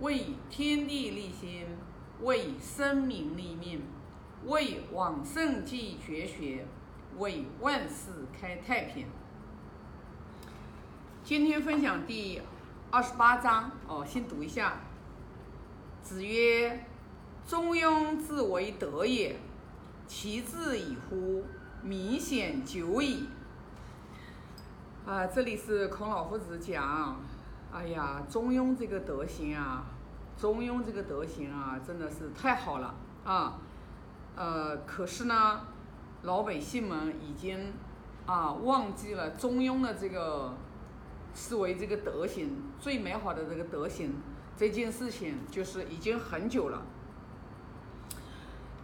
为天地立心，为生民立命，为往圣继绝学，为万世开太平。今天分享第二十八章哦，先读一下。子曰：“中庸之为德也，其志矣乎！明显久矣。”啊，这里是孔老夫子讲，哎呀，中庸这个德行啊，中庸这个德行啊，真的是太好了啊。呃，可是呢，老百姓们已经啊忘记了中庸的这个。视为这个德行最美好的这个德行，这件事情就是已经很久了。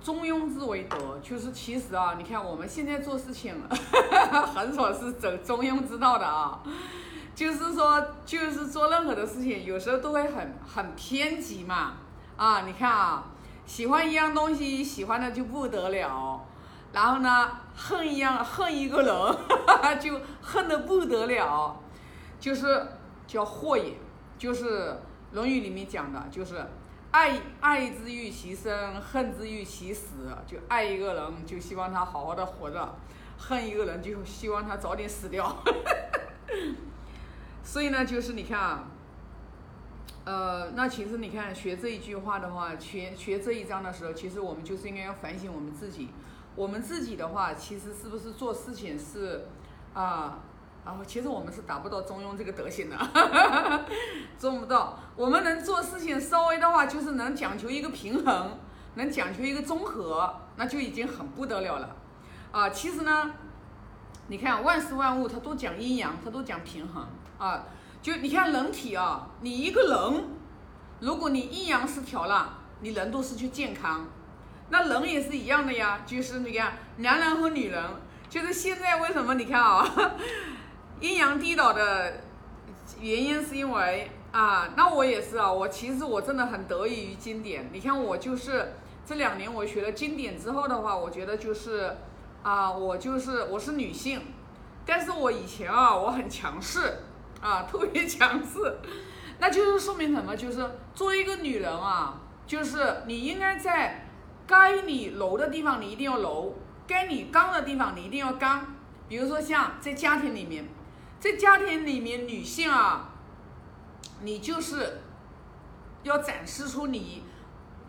中庸之为德，就是其实啊，你看我们现在做事情 很少是走中庸之道的啊，就是说，就是做任何的事情，有时候都会很很偏激嘛。啊，你看啊，喜欢一样东西，喜欢的就不得了，然后呢，恨一样恨一个人，哈 哈就恨得不得了。就是叫祸也，就是《论语》里面讲的，就是爱爱之欲其生，恨之欲其死。就爱一个人，就希望他好好的活着；恨一个人，就希望他早点死掉。所以呢，就是你看啊，呃，那其实你看学这一句话的话，学学这一章的时候，其实我们就是应该要反省我们自己。我们自己的话，其实是不是做事情是啊？然后其实我们是达不到中庸这个德行的，做不到。我们能做事情稍微的话，就是能讲求一个平衡，能讲求一个综合，那就已经很不得了了。啊，其实呢，你看万事万物它都讲阴阳，它都讲平衡啊。就你看人体啊，你一个人，如果你阴阳失调了，你人都失去健康。那人也是一样的呀，就是你看男人和女人，就是现在为什么你看啊？阴阳颠倒的原因是因为啊，那我也是啊，我其实我真的很得益于经典。你看我就是这两年我学了经典之后的话，我觉得就是啊，我就是我是女性，但是我以前啊我很强势啊，特别强势，那就是说明什么？就是作为一个女人啊，就是你应该在该你柔的地方你一定要柔，该你刚的地方你一定要刚。比如说像在家庭里面。在家庭里面，女性啊，你就是要展示出你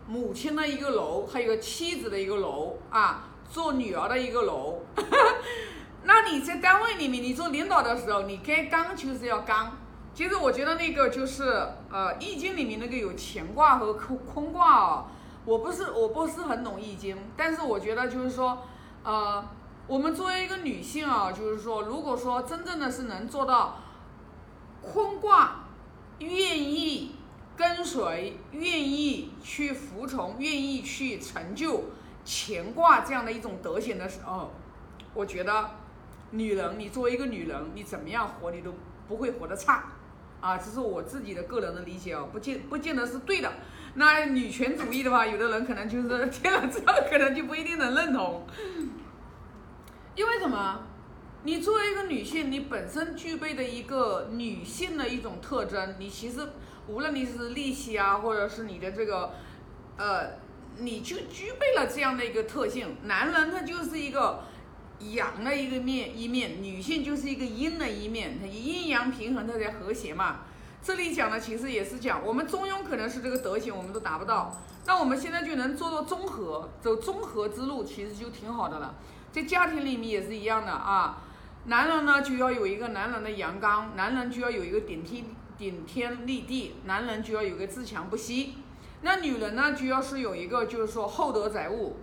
母亲的一个楼，还有个妻子的一个楼啊，做女儿的一个楼。那你在单位里面，你做领导的时候，你该刚就是要刚。其实我觉得那个就是呃，《易经》里面那个有乾卦和空空卦哦，我不是我不是很懂《易经》，但是我觉得就是说呃。我们作为一个女性啊，就是说，如果说真正的是能做到坤卦，愿意跟随，愿意去服从，愿意去成就乾卦这样的一种德行的时候，我觉得女人，你作为一个女人，你怎么样活，你都不会活得差啊。这是我自己的个人的理解哦，不见不见得是对的。那女权主义的话，有的人可能就是听了之后，可能就不一定能认同。因为什么？你作为一个女性，你本身具备的一个女性的一种特征，你其实无论你是利息啊，或者是你的这个，呃，你就具备了这样的一个特性。男人他就是一个阳的一个面一面，女性就是一个阴的一面，它阴阳平衡，它才和谐嘛。这里讲的其实也是讲，我们中庸可能是这个德行，我们都达不到，那我们现在就能做到综合，走综合之路，其实就挺好的了。在家庭里面也是一样的啊，男人呢就要有一个男人的阳刚，男人就要有一个顶天顶天立地，男人就要有个自强不息。那女人呢就要是有一个就是说厚德载物，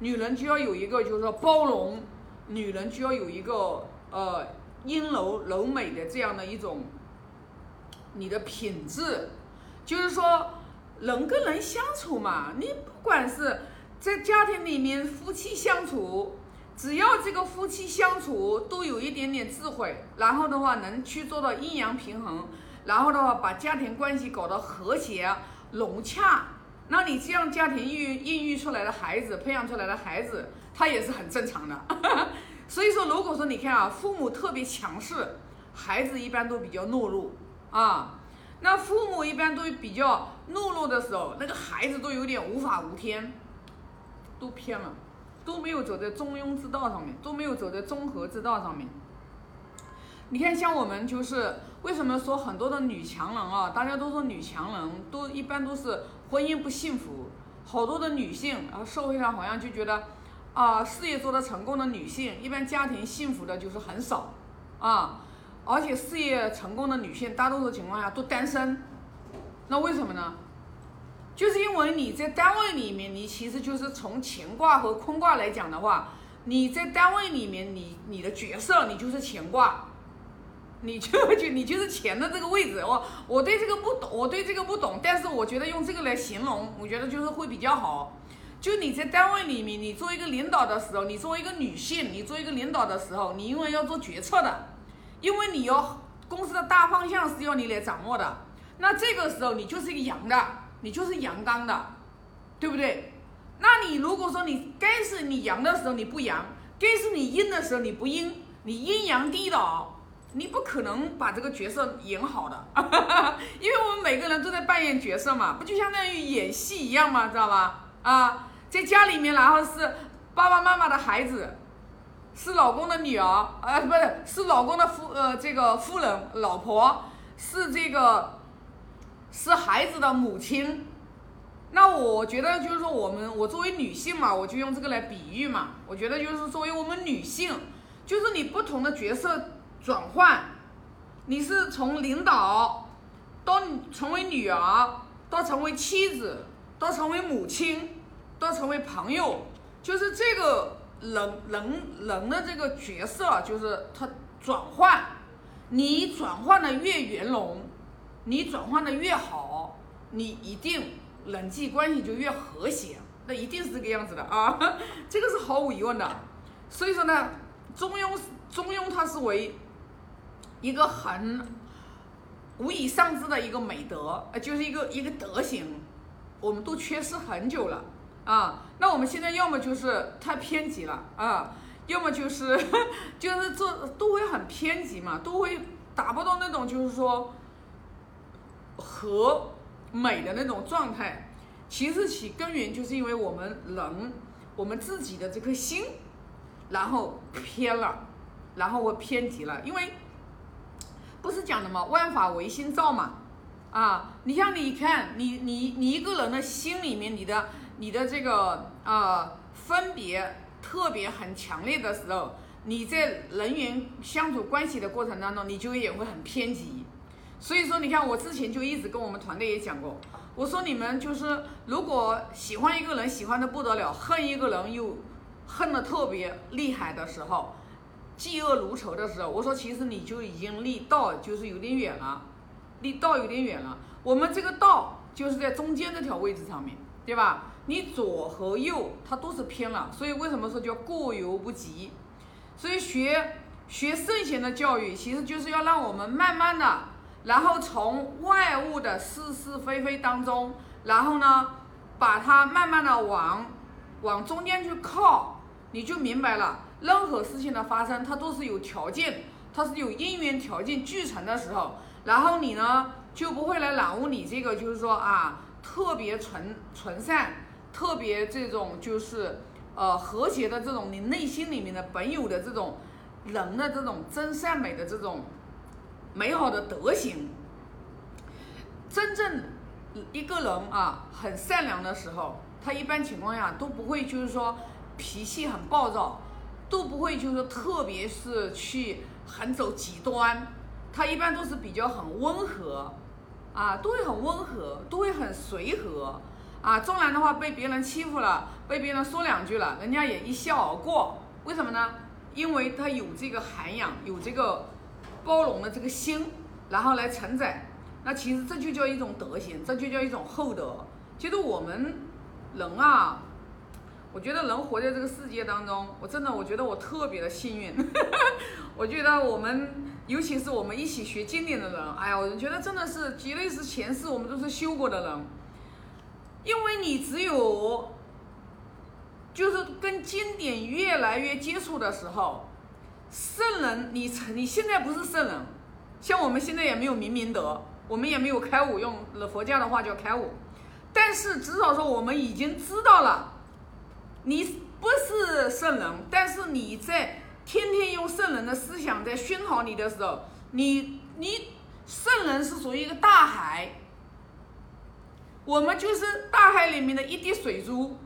女人就要有一个就是说包容，女人就要有一个呃阴柔柔美的这样的一种你的品质，就是说人跟人相处嘛，你不管是在家庭里面夫妻相处。只要这个夫妻相处都有一点点智慧，然后的话能去做到阴阳平衡，然后的话把家庭关系搞得和谐融洽，那你这样家庭育孕育出来的孩子，培养出来的孩子，他也是很正常的。所以说，如果说你看啊，父母特别强势，孩子一般都比较懦弱啊。那父母一般都比较懦弱的时候，那个孩子都有点无法无天，都偏了，都没有走在中庸之道上面，都没有走在中和之道上面。你看，像我们就是为什么说很多的女强人啊？大家都说女强人都一般都是婚姻不幸福，好多的女性啊，社会上好像就觉得啊，事业做得成功的女性，一般家庭幸福的就是很少啊，而且事业成功的女性，大多数情况下都单身，那为什么呢？就是因为你在单位里面，你其实就是从乾卦和坤卦来讲的话，你在单位里面，你你的角色你就是乾卦。你就就你就是钱的这个位置，我我对这个不懂，我对这个不懂，但是我觉得用这个来形容，我觉得就是会比较好。就你在单位里面，你作为一个领导的时候，你作为一个女性，你作为一个领导的时候，你因为要做决策的，因为你要公司的大方向是要你来掌握的，那这个时候你就是一个阳的，你就是阳刚的，对不对？那你如果说你该是你阳的时候你不阳，该是你阴的时候你不阴，你阴阳颠倒。你不可能把这个角色演好的，因为我们每个人都在扮演角色嘛，不就相当于演戏一样嘛，知道吧？啊，在家里面，然后是爸爸妈妈的孩子，是老公的女儿，呃，不是，是老公的夫，呃，这个夫人、老婆，是这个，是孩子的母亲。那我觉得就是说，我们我作为女性嘛，我就用这个来比喻嘛。我觉得就是作为我们女性，就是你不同的角色。转换，你是从领导到成为女儿，到成为妻子，到成为母亲，到成为朋友，就是这个人人人的这个角色，就是他转换，你转换的越圆融，你转换的越好，你一定人际关系就越和谐，那一定是这个样子的啊，这个是毫无疑问的。所以说呢，中庸中庸它是为。一个很无以上之的一个美德，呃，就是一个一个德行，我们都缺失很久了啊。那我们现在要么就是太偏激了啊，要么就是 就是这都会很偏激嘛，都会达不到那种就是说和美的那种状态。其实其根源就是因为我们人我们自己的这颗心，然后偏了，然后我偏激了，因为。不是讲的吗？万法唯心造嘛，啊，你像你看，你你你一个人的心里面，你的你的这个呃分别特别很强烈的时候，你在人员相处关系的过程当中，你就也会很偏激。所以说，你看我之前就一直跟我们团队也讲过，我说你们就是如果喜欢一个人喜欢的不得了，恨一个人又恨的特别厉害的时候。嫉恶如仇的时候，我说其实你就已经离道就是有点远了，离道有点远了。我们这个道就是在中间这条位置上面对吧？你左和右它都是偏了，所以为什么说叫过犹不及？所以学学圣贤的教育，其实就是要让我们慢慢的，然后从外物的是是非非当中，然后呢，把它慢慢的往往中间去靠，你就明白了。任何事情的发生，它都是有条件，它是有因缘条件聚成的时候，然后你呢就不会来染污你这个，就是说啊，特别纯纯善，特别这种就是呃和谐的这种你内心里面的本有的这种人的这种真善美的这种美好的德行。真正一个人啊很善良的时候，他一般情况下都不会就是说脾气很暴躁。都不会，就是，特别是去很走极端，他一般都是比较很温和，啊，都会很温和，都会很随和，啊，纵然的话被别人欺负了，被别人说两句了，人家也一笑而过。为什么呢？因为他有这个涵养，有这个包容的这个心，然后来承载。那其实这就叫一种德行，这就叫一种厚德。其实我们人啊。我觉得人活在这个世界当中，我真的我觉得我特别的幸运。我觉得我们，尤其是我们一起学经典的人，哎呀，我觉得真的是绝对是前世我们都是修过的人。因为你只有，就是跟经典越来越接触的时候，圣人，你成你现在不是圣人，像我们现在也没有明明德，我们也没有开悟，用了佛教的话叫开悟。但是至少说我们已经知道了，你不是圣人，但是你在天天用圣人的思想在熏陶你的时候，你你圣人是属于一个大海，我们就是大海里面的一滴水珠，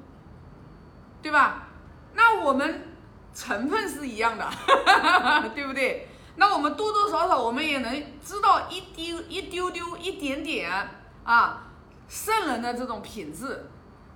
对吧？那我们成分是一样的，对不对？那我们多多少少我们也能知道一丢一丢丢一点点啊。圣人的这种品质，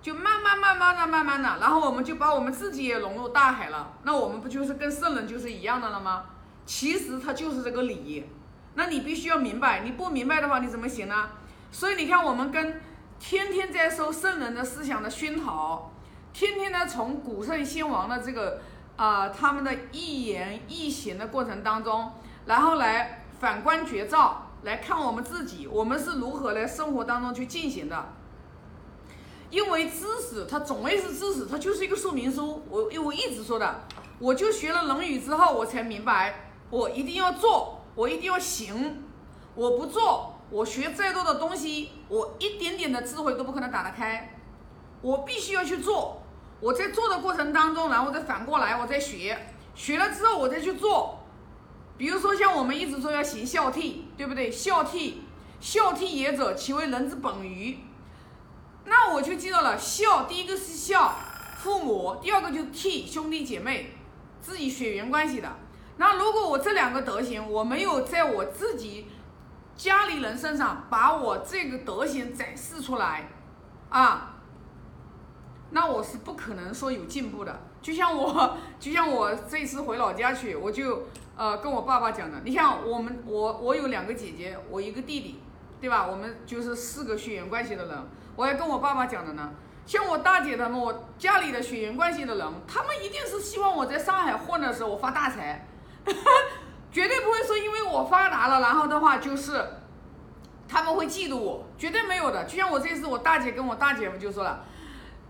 就慢慢慢慢的、慢慢的，然后我们就把我们自己也融入大海了。那我们不就是跟圣人就是一样的了吗？其实它就是这个理。那你必须要明白，你不明白的话，你怎么行呢？所以你看，我们跟天天在受圣人的思想的熏陶，天天呢从古圣先王的这个啊他们的一言一行的过程当中，然后来反观绝照。来看我们自己，我们是如何来生活当中去进行的？因为知识它总归是知识，它就是一个说明书。我我一直说的，我就学了《论语》之后，我才明白，我一定要做，我一定要行。我不做，我学再多的东西，我一点点的智慧都不可能打得开。我必须要去做。我在做的过程当中，然后再反过来，我再学，学了之后我再去做。比如说，像我们一直说要行孝悌，对不对？孝悌，孝悌也者，其为人之本于。那我就记到了，孝第一个是孝父母，第二个就是悌兄弟姐妹，自己血缘关系的。那如果我这两个德行，我没有在我自己家里人身上把我这个德行展示出来，啊，那我是不可能说有进步的。就像我，就像我这次回老家去，我就。呃，跟我爸爸讲的，你像我们，我我有两个姐姐，我一个弟弟，对吧？我们就是四个血缘关系的人。我还跟我爸爸讲的呢，像我大姐他们，我家里的血缘关系的人，他们一定是希望我在上海混的时候我发大财，绝对不会说因为我发达了，然后的话就是他们会嫉妒我，绝对没有的。就像我这次，我大姐跟我大姐夫就说了，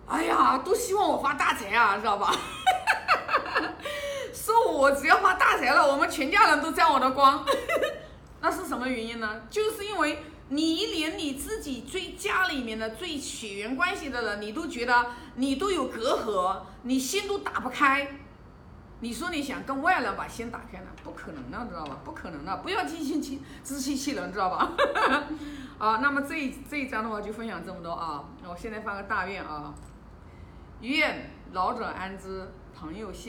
哎呀，都希望我发大财啊，知道吧？说我只要发大财了，我们全家人都沾我的光，那是什么原因呢？就是因为你连你自己最家里面的最血缘关系的人，你都觉得你都有隔阂，你心都打不开。你说你想跟外人把心打开呢？不可能的，知道吧？不可能的，不要自欺欺自欺欺人，知道吧？啊，那么这这一章的话就分享这么多啊。我现在发个大愿啊，愿老者安之，朋友幸。